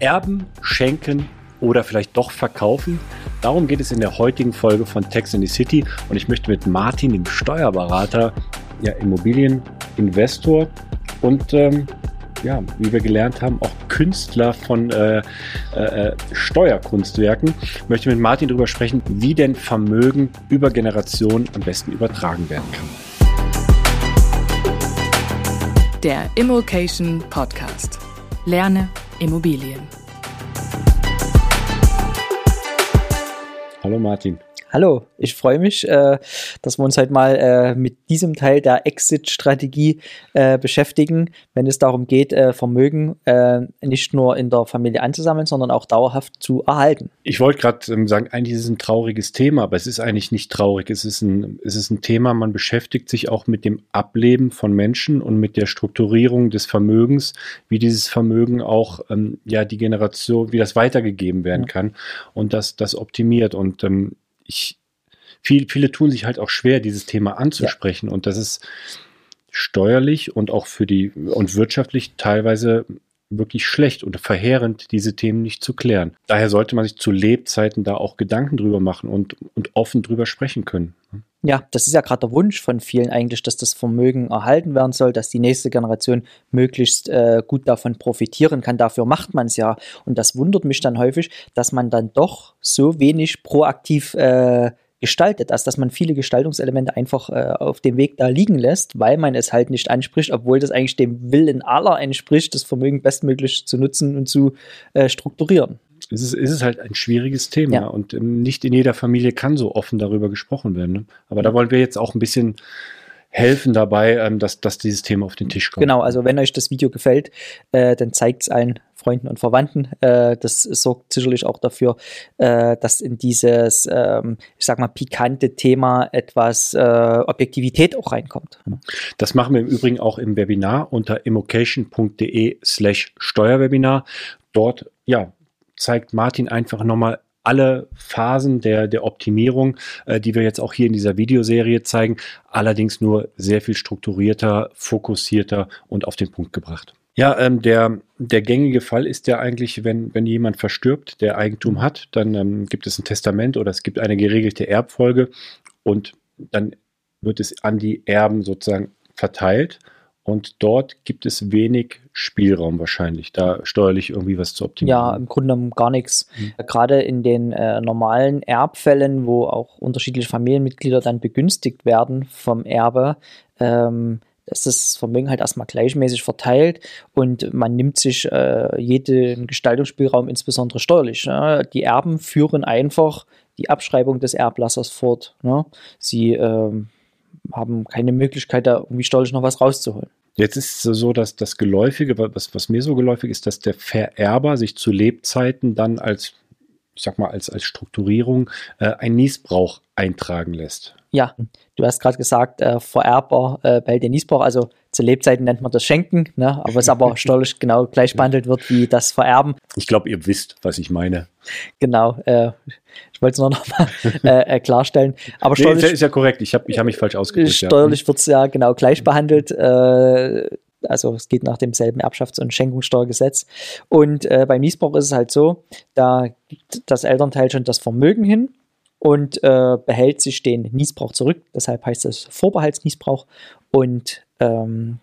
Erben, schenken oder vielleicht doch verkaufen? Darum geht es in der heutigen Folge von Tax in the City und ich möchte mit Martin, dem Steuerberater, ja, Immobilieninvestor und ähm, ja, wie wir gelernt haben, auch Künstler von äh, äh, Steuerkunstwerken, möchte mit Martin darüber sprechen, wie denn Vermögen über Generationen am besten übertragen werden kann. Der Immokation Podcast. Lerne Immobilien. Hallo Martin. Hallo, ich freue mich, äh, dass wir uns heute mal äh, mit diesem Teil der Exit-Strategie äh, beschäftigen, wenn es darum geht, Vermögen nicht nur in der Familie anzusammeln, sondern auch dauerhaft zu erhalten. Ich wollte gerade ähm, sagen, eigentlich ist es ein trauriges Thema, aber es ist eigentlich nicht traurig. Es ist, ein, es ist ein Thema, man beschäftigt sich auch mit dem Ableben von Menschen und mit der Strukturierung des Vermögens, wie dieses Vermögen auch ähm, ja die Generation, wie das weitergegeben werden ja. kann und das, das optimiert. Und ähm, ich, viel, viele tun sich halt auch schwer, dieses Thema anzusprechen. Ja. Und das ist steuerlich und auch für die und wirtschaftlich teilweise wirklich schlecht und verheerend, diese Themen nicht zu klären. Daher sollte man sich zu Lebzeiten da auch Gedanken drüber machen und, und offen drüber sprechen können. Ja, das ist ja gerade der Wunsch von vielen eigentlich, dass das Vermögen erhalten werden soll, dass die nächste Generation möglichst äh, gut davon profitieren kann. Dafür macht man es ja. Und das wundert mich dann häufig, dass man dann doch so wenig proaktiv äh, gestaltet, als dass man viele Gestaltungselemente einfach äh, auf dem Weg da liegen lässt, weil man es halt nicht anspricht, obwohl das eigentlich dem Willen aller entspricht, das Vermögen bestmöglich zu nutzen und zu äh, strukturieren. Es ist, es ist halt ein schwieriges Thema ja. und ähm, nicht in jeder Familie kann so offen darüber gesprochen werden. Ne? Aber da wollen wir jetzt auch ein bisschen helfen dabei, ähm, dass, dass dieses Thema auf den Tisch kommt. Genau, also wenn euch das Video gefällt, äh, dann zeigt es allen Freunden und Verwandten. Äh, das sorgt sicherlich auch dafür, äh, dass in dieses, ähm, ich sag mal, pikante Thema etwas äh, Objektivität auch reinkommt. Das machen wir im Übrigen auch im Webinar unter immocation.de slash Steuerwebinar. Dort, ja, zeigt Martin einfach nochmal alle Phasen der, der Optimierung, äh, die wir jetzt auch hier in dieser Videoserie zeigen, allerdings nur sehr viel strukturierter, fokussierter und auf den Punkt gebracht. Ja, ähm, der, der gängige Fall ist ja eigentlich, wenn, wenn jemand verstirbt, der Eigentum hat, dann ähm, gibt es ein Testament oder es gibt eine geregelte Erbfolge und dann wird es an die Erben sozusagen verteilt. Und dort gibt es wenig Spielraum wahrscheinlich, da steuerlich irgendwie was zu optimieren. Ja, im Grunde genommen gar nichts. Mhm. Gerade in den äh, normalen Erbfällen, wo auch unterschiedliche Familienmitglieder dann begünstigt werden vom Erbe, ähm, ist das Vermögen halt erstmal gleichmäßig verteilt und man nimmt sich äh, jeden Gestaltungsspielraum, insbesondere steuerlich. Ne? Die Erben führen einfach die Abschreibung des Erblassers fort. Ne? Sie ähm, haben keine Möglichkeit, da irgendwie steuerlich noch was rauszuholen. Jetzt ist es so, dass das Geläufige, was, was mir so geläufig ist, dass der Vererber sich zu Lebzeiten dann als, ich sag mal, als, als Strukturierung äh, ein Niesbrauch eintragen lässt. Ja, du hast gerade gesagt, äh, Vererber äh, behält den Niesbrauch, also zu Lebzeiten nennt man das Schenken, ne? aber es aber steuerlich genau gleich behandelt wird wie das Vererben. Ich glaube, ihr wisst, was ich meine. Genau, äh, ich wollte es nur noch mal äh, äh, klarstellen. Aber nee, steuerlich, ist ja korrekt, ich habe ich hab mich falsch ausgedrückt. Steuerlich ja. wird es ja genau gleich behandelt. Äh, also es geht nach demselben Erbschafts- und Schenkungssteuergesetz. Und äh, beim Niesbrauch ist es halt so, da gibt das Elternteil schon das Vermögen hin und äh, behält sich den Niesbrauch zurück. Deshalb heißt es Vorbehaltsniesbrauch. Und ähm,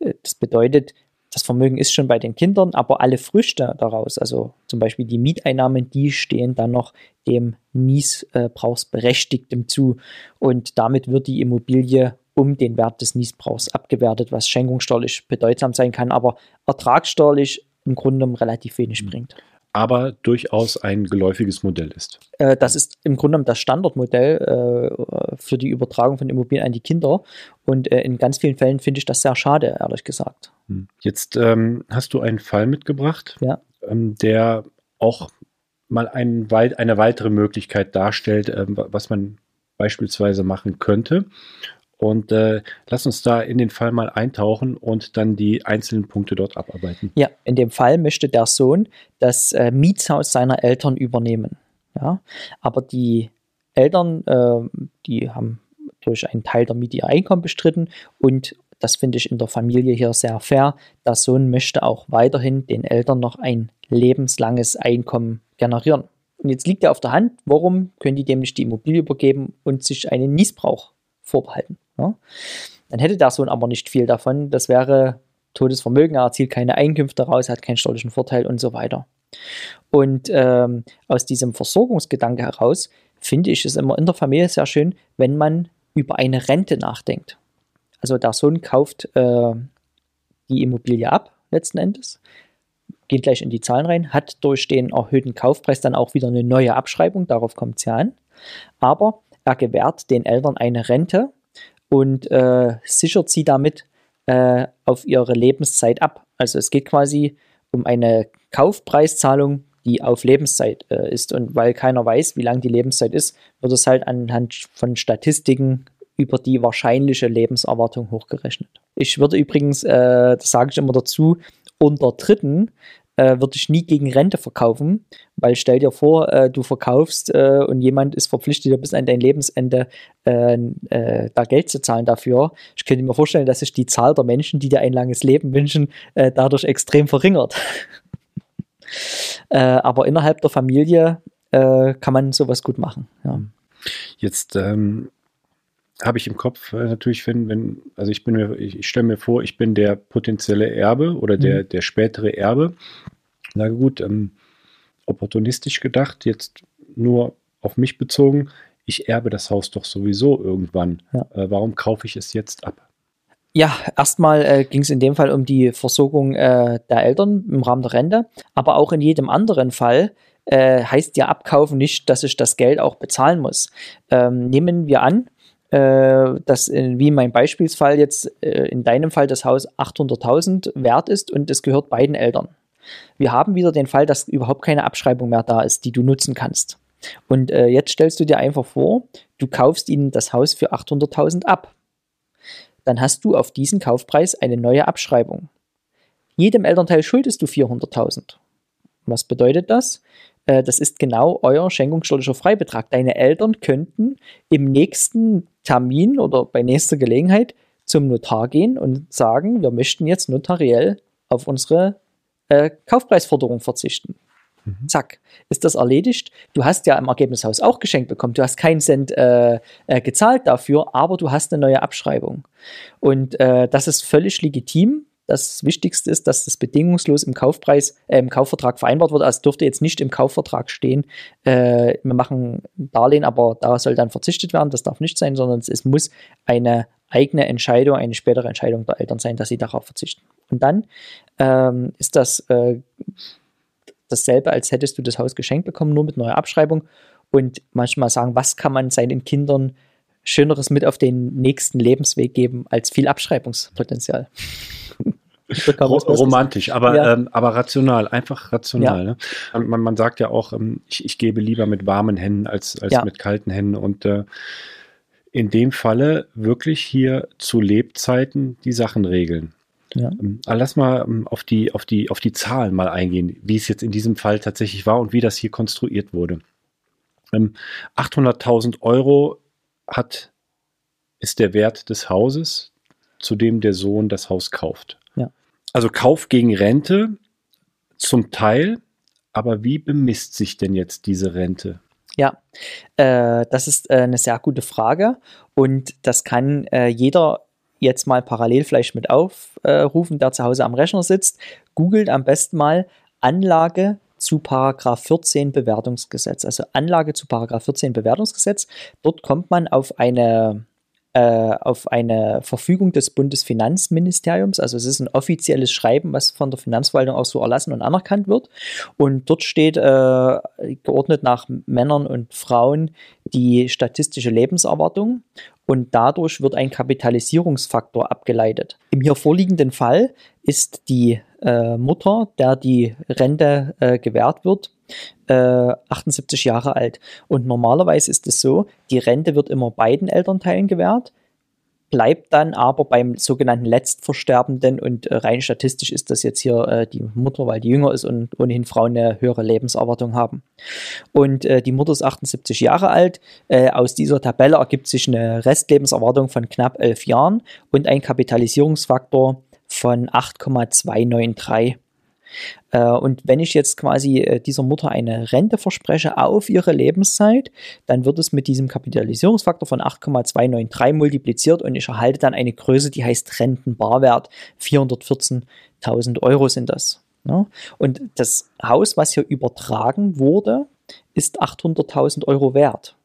äh, das bedeutet, das Vermögen ist schon bei den Kindern, aber alle Früchte daraus, also zum Beispiel die Mieteinnahmen, die stehen dann noch dem Niesbrauchsberechtigten zu. Und damit wird die Immobilie um den Wert des Niesbrauchs abgewertet, was schenkungssteuerlich bedeutsam sein kann, aber ertragssteuerlich im Grunde relativ wenig mhm. bringt aber durchaus ein geläufiges Modell ist. Äh, das ist im Grunde das Standardmodell äh, für die Übertragung von Immobilien an die Kinder. Und äh, in ganz vielen Fällen finde ich das sehr schade, ehrlich gesagt. Hm. Jetzt ähm, hast du einen Fall mitgebracht, ja. ähm, der auch mal ein, eine weitere Möglichkeit darstellt, ähm, was man beispielsweise machen könnte. Und äh, lass uns da in den Fall mal eintauchen und dann die einzelnen Punkte dort abarbeiten. Ja, in dem Fall möchte der Sohn das äh, Mietshaus seiner Eltern übernehmen. Ja, aber die Eltern, äh, die haben durch einen Teil der Miete ihr Einkommen bestritten und das finde ich in der Familie hier sehr fair. Der Sohn möchte auch weiterhin den Eltern noch ein lebenslanges Einkommen generieren. Und jetzt liegt ja auf der Hand, warum können die dem nicht die Immobilie übergeben und sich einen Niesbrauch vorbehalten? Ja? Dann hätte der Sohn aber nicht viel davon. Das wäre Todesvermögen, er erzielt keine Einkünfte daraus, hat keinen steuerlichen Vorteil und so weiter. Und ähm, aus diesem Versorgungsgedanke heraus finde ich es immer in der Familie sehr schön, wenn man über eine Rente nachdenkt. Also der Sohn kauft äh, die Immobilie ab, letzten Endes, geht gleich in die Zahlen rein, hat durch den erhöhten Kaufpreis dann auch wieder eine neue Abschreibung, darauf kommt es ja an. Aber er gewährt den Eltern eine Rente und äh, sichert sie damit äh, auf ihre Lebenszeit ab. Also es geht quasi um eine Kaufpreiszahlung, die auf Lebenszeit äh, ist. Und weil keiner weiß, wie lang die Lebenszeit ist, wird es halt anhand von Statistiken über die wahrscheinliche Lebenserwartung hochgerechnet. Ich würde übrigens, äh, das sage ich immer dazu, unter Dritten äh, würde ich nie gegen Rente verkaufen, weil stell dir vor, äh, du verkaufst äh, und jemand ist verpflichtet, bis an dein Lebensende äh, äh, da Geld zu zahlen dafür. Ich könnte mir vorstellen, dass sich die Zahl der Menschen, die dir ein langes Leben wünschen, äh, dadurch extrem verringert. aber innerhalb der Familie kann man sowas gut machen. Ja. Jetzt ähm, habe ich im Kopf äh, natürlich, wenn, wenn, also ich bin mir, ich, ich stelle mir vor, ich bin der potenzielle Erbe oder der, mhm. der spätere Erbe. Na gut, ähm, opportunistisch gedacht, jetzt nur auf mich bezogen, ich erbe das Haus doch sowieso irgendwann. Ja. Äh, warum kaufe ich es jetzt ab? Ja, erstmal äh, ging es in dem Fall um die Versorgung äh, der Eltern im Rahmen der Rente, aber auch in jedem anderen Fall äh, heißt ja abkaufen nicht, dass ich das Geld auch bezahlen muss. Ähm, nehmen wir an, dass in, wie in meinem Beispielsfall jetzt äh, in deinem Fall das Haus 800.000 wert ist und es gehört beiden Eltern. Wir haben wieder den Fall, dass überhaupt keine Abschreibung mehr da ist, die du nutzen kannst. Und äh, jetzt stellst du dir einfach vor, du kaufst ihnen das Haus für 800.000 ab. Dann hast du auf diesen Kaufpreis eine neue Abschreibung. Jedem Elternteil schuldest du 400.000. Was bedeutet das? Äh, das ist genau euer schenkungssteuerlicher Freibetrag. Deine Eltern könnten im nächsten Termin oder bei nächster Gelegenheit zum Notar gehen und sagen, wir möchten jetzt notariell auf unsere äh, Kaufpreisforderung verzichten. Mhm. Zack, ist das erledigt. Du hast ja im Ergebnishaus auch geschenkt bekommen. Du hast keinen Cent äh, äh, gezahlt dafür, aber du hast eine neue Abschreibung. Und äh, das ist völlig legitim. Das Wichtigste ist, dass das bedingungslos im Kaufpreis, äh, im Kaufvertrag vereinbart wird. Also dürfte jetzt nicht im Kaufvertrag stehen, äh, wir machen ein Darlehen, aber da soll dann verzichtet werden. Das darf nicht sein, sondern es muss eine eigene Entscheidung, eine spätere Entscheidung der Eltern sein, dass sie darauf verzichten. Und dann ähm, ist das äh, dasselbe, als hättest du das Haus geschenkt bekommen, nur mit neuer Abschreibung. Und manchmal sagen, was kann man seinen Kindern Schöneres mit auf den nächsten Lebensweg geben als viel Abschreibungspotenzial. Romantisch, aber, ja. ähm, aber rational, einfach rational. Ja. Ne? Man, man, sagt ja auch, ähm, ich, ich, gebe lieber mit warmen Händen als, als ja. mit kalten Händen. Und äh, in dem Falle wirklich hier zu Lebzeiten die Sachen regeln. Ja. Ähm, lass mal ähm, auf die, auf, die, auf die Zahlen mal eingehen, wie es jetzt in diesem Fall tatsächlich war und wie das hier konstruiert wurde. 800.000 ähm, Euro hat, ist der Wert des Hauses, zu dem der Sohn das Haus kauft. Also Kauf gegen Rente zum Teil, aber wie bemisst sich denn jetzt diese Rente? Ja, äh, das ist äh, eine sehr gute Frage und das kann äh, jeder jetzt mal parallel vielleicht mit aufrufen, der zu Hause am Rechner sitzt. Googelt am besten mal Anlage zu Paragraph 14 Bewertungsgesetz. Also Anlage zu Paragraph 14 Bewertungsgesetz. Dort kommt man auf eine äh, auf eine Verfügung des Bundesfinanzministeriums. Also es ist ein offizielles Schreiben, was von der Finanzverwaltung auch so erlassen und anerkannt wird. Und dort steht äh, geordnet nach Männern und Frauen die statistische Lebenserwartung und dadurch wird ein Kapitalisierungsfaktor abgeleitet. Im hier vorliegenden Fall ist die äh, Mutter, der die Rente äh, gewährt wird, äh, 78 Jahre alt. Und normalerweise ist es so, die Rente wird immer beiden Elternteilen gewährt. bleibt dann aber beim sogenannten Letztversterbenden und äh, rein statistisch ist das jetzt hier äh, die Mutter, weil die jünger ist und ohnehin Frauen eine höhere Lebenserwartung haben. Und äh, die Mutter ist 78 Jahre alt. Äh, aus dieser Tabelle ergibt sich eine Restlebenserwartung von knapp elf Jahren und ein Kapitalisierungsfaktor von 8,293. Äh, und wenn ich jetzt quasi äh, dieser Mutter eine Rente verspreche auf ihre Lebenszeit, dann wird es mit diesem Kapitalisierungsfaktor von 8,293 multipliziert und ich erhalte dann eine Größe, die heißt Rentenbarwert. 414.000 Euro sind das. Ne? Und das Haus, was hier übertragen wurde, ist 800.000 Euro wert.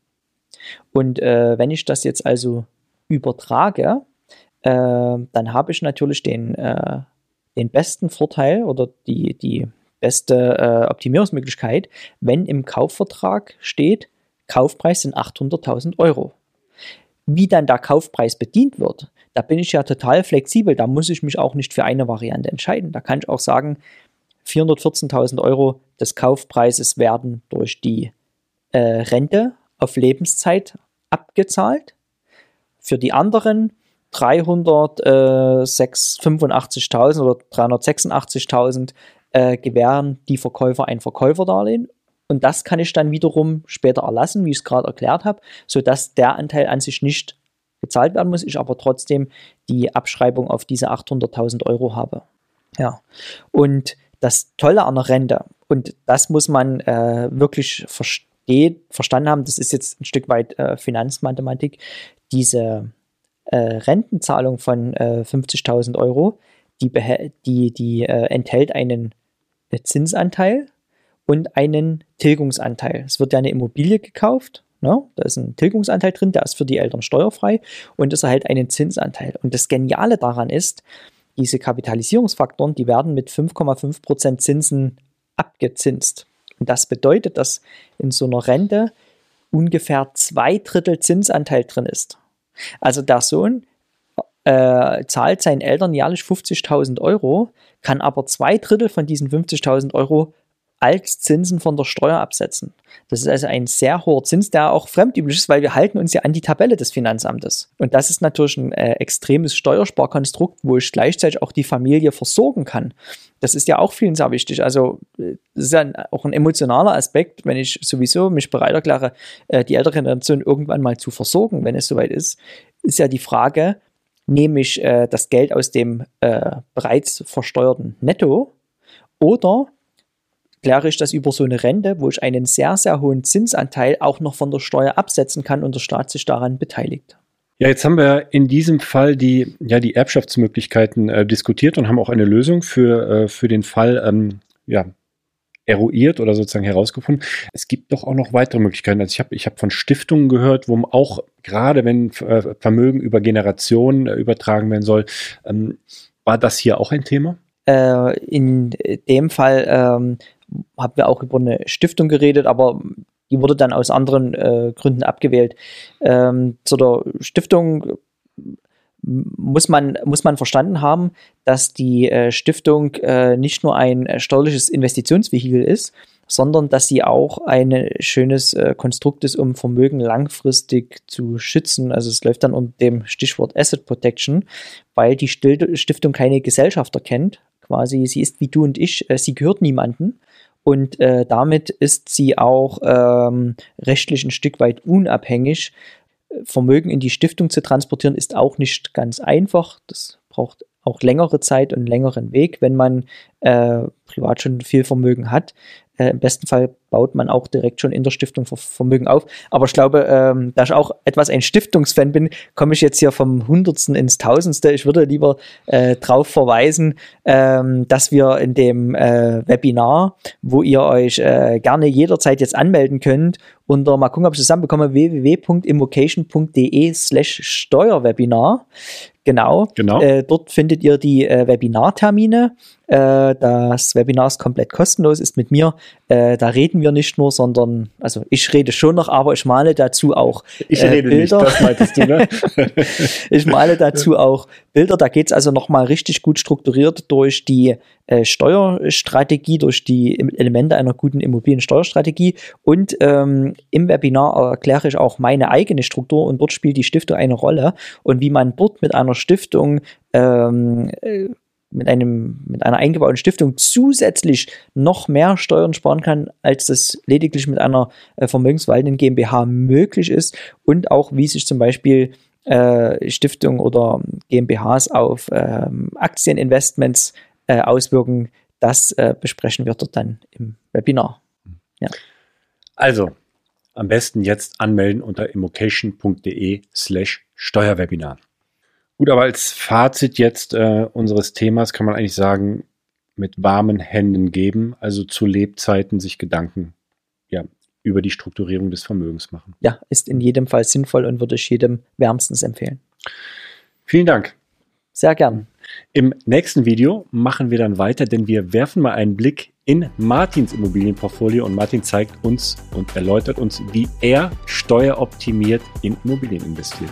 Und äh, wenn ich das jetzt also übertrage, äh, dann habe ich natürlich den äh, den besten Vorteil oder die, die beste äh, Optimierungsmöglichkeit, wenn im Kaufvertrag steht, Kaufpreis sind 800.000 Euro. Wie dann der Kaufpreis bedient wird, da bin ich ja total flexibel. Da muss ich mich auch nicht für eine Variante entscheiden. Da kann ich auch sagen, 414.000 Euro des Kaufpreises werden durch die äh, Rente auf Lebenszeit abgezahlt. Für die anderen 385.000 oder 386.000 äh, gewähren die Verkäufer ein Verkäuferdarlehen. Und das kann ich dann wiederum später erlassen, wie ich es gerade erklärt habe, sodass der Anteil an sich nicht gezahlt werden muss, ich aber trotzdem die Abschreibung auf diese 800.000 Euro habe. Ja, und das Tolle an der Rente, und das muss man äh, wirklich verstehen, verstanden haben, das ist jetzt ein Stück weit äh, Finanzmathematik, diese äh, Rentenzahlung von äh, 50.000 Euro, die, die, die äh, enthält einen äh, Zinsanteil und einen Tilgungsanteil. Es wird ja eine Immobilie gekauft, ne? da ist ein Tilgungsanteil drin, der ist für die Eltern steuerfrei und es erhält einen Zinsanteil. Und das Geniale daran ist, diese Kapitalisierungsfaktoren, die werden mit 5,5% Zinsen abgezinst. Und das bedeutet, dass in so einer Rente ungefähr zwei Drittel Zinsanteil drin ist. Also der Sohn äh, zahlt seinen Eltern jährlich 50.000 Euro, kann aber zwei Drittel von diesen 50.000 Euro als Zinsen von der Steuer absetzen. Das ist also ein sehr hoher Zins, der auch fremdüblich ist, weil wir halten uns ja an die Tabelle des Finanzamtes. Und das ist natürlich ein äh, extremes Steuersparkonstrukt, wo ich gleichzeitig auch die Familie versorgen kann. Das ist ja auch vielen sehr wichtig. Also äh, das ist ja auch ein emotionaler Aspekt, wenn ich sowieso mich bereit erkläre, äh, die ältere Generation irgendwann mal zu versorgen, wenn es soweit ist, ist ja die Frage, nehme ich äh, das Geld aus dem äh, bereits versteuerten Netto oder kläre ich das über so eine Rente, wo ich einen sehr, sehr hohen Zinsanteil auch noch von der Steuer absetzen kann und der Staat sich daran beteiligt. Ja, jetzt haben wir in diesem Fall die, ja, die Erbschaftsmöglichkeiten äh, diskutiert und haben auch eine Lösung für, äh, für den Fall ähm, ja, eruiert oder sozusagen herausgefunden. Es gibt doch auch noch weitere Möglichkeiten. Also ich habe ich hab von Stiftungen gehört, wo auch gerade wenn äh, Vermögen über Generationen äh, übertragen werden soll, ähm, war das hier auch ein Thema? Äh, in dem Fall ähm, haben wir auch über eine Stiftung geredet, aber die wurde dann aus anderen äh, Gründen abgewählt. Ähm, zu der Stiftung muss man, muss man verstanden haben, dass die äh, Stiftung äh, nicht nur ein äh, steuerliches Investitionsvehikel ist, sondern dass sie auch ein schönes äh, Konstrukt ist, um Vermögen langfristig zu schützen. Also es läuft dann unter dem Stichwort Asset Protection, weil die Stiftung keine Gesellschaft erkennt. Quasi, sie ist wie du und ich, äh, sie gehört niemanden und äh, damit ist sie auch ähm, rechtlich ein Stück weit unabhängig. Vermögen in die Stiftung zu transportieren ist auch nicht ganz einfach. Das braucht auch längere Zeit und längeren Weg, wenn man äh, privat schon viel Vermögen hat. Äh, Im besten Fall baut man auch direkt schon in der Stiftung Vermögen auf. Aber ich glaube, ähm, da ich auch etwas ein Stiftungsfan bin, komme ich jetzt hier vom Hundertsten ins Tausendste. Ich würde lieber äh, darauf verweisen, ähm, dass wir in dem äh, Webinar, wo ihr euch äh, gerne jederzeit jetzt anmelden könnt, unter, mal gucken, ob ich zusammenbekomme, www.immocation.de slash Steuerwebinar. Genau. genau. Äh, dort findet ihr die äh, Webinartermine. Äh, das Webinar ist komplett kostenlos, ist mit mir. Äh, da reden wir wir nicht nur, sondern, also ich rede schon noch, aber ich male dazu auch Ich äh, rede Bilder. nicht, das meintest du, ne? ich male dazu auch Bilder, da geht es also nochmal richtig gut strukturiert durch die äh, Steuerstrategie, durch die Elemente einer guten Immobiliensteuerstrategie und ähm, im Webinar erkläre ich auch meine eigene Struktur und dort spielt die Stiftung eine Rolle und wie man dort mit einer Stiftung ähm, äh, mit, einem, mit einer eingebauten Stiftung zusätzlich noch mehr Steuern sparen kann, als das lediglich mit einer äh, GmbH möglich ist und auch wie sich zum Beispiel äh, Stiftungen oder GmbHs auf ähm, Aktieninvestments äh, auswirken. Das äh, besprechen wir dort dann im Webinar. Ja. Also, am besten jetzt anmelden unter immocation.de slash Steuerwebinar. Gut, aber als Fazit jetzt äh, unseres Themas kann man eigentlich sagen, mit warmen Händen geben, also zu Lebzeiten sich Gedanken ja, über die Strukturierung des Vermögens machen. Ja, ist in jedem Fall sinnvoll und würde ich jedem wärmstens empfehlen. Vielen Dank. Sehr gern. Im nächsten Video machen wir dann weiter, denn wir werfen mal einen Blick in Martins Immobilienportfolio und Martin zeigt uns und erläutert uns, wie er steueroptimiert in Immobilien investiert.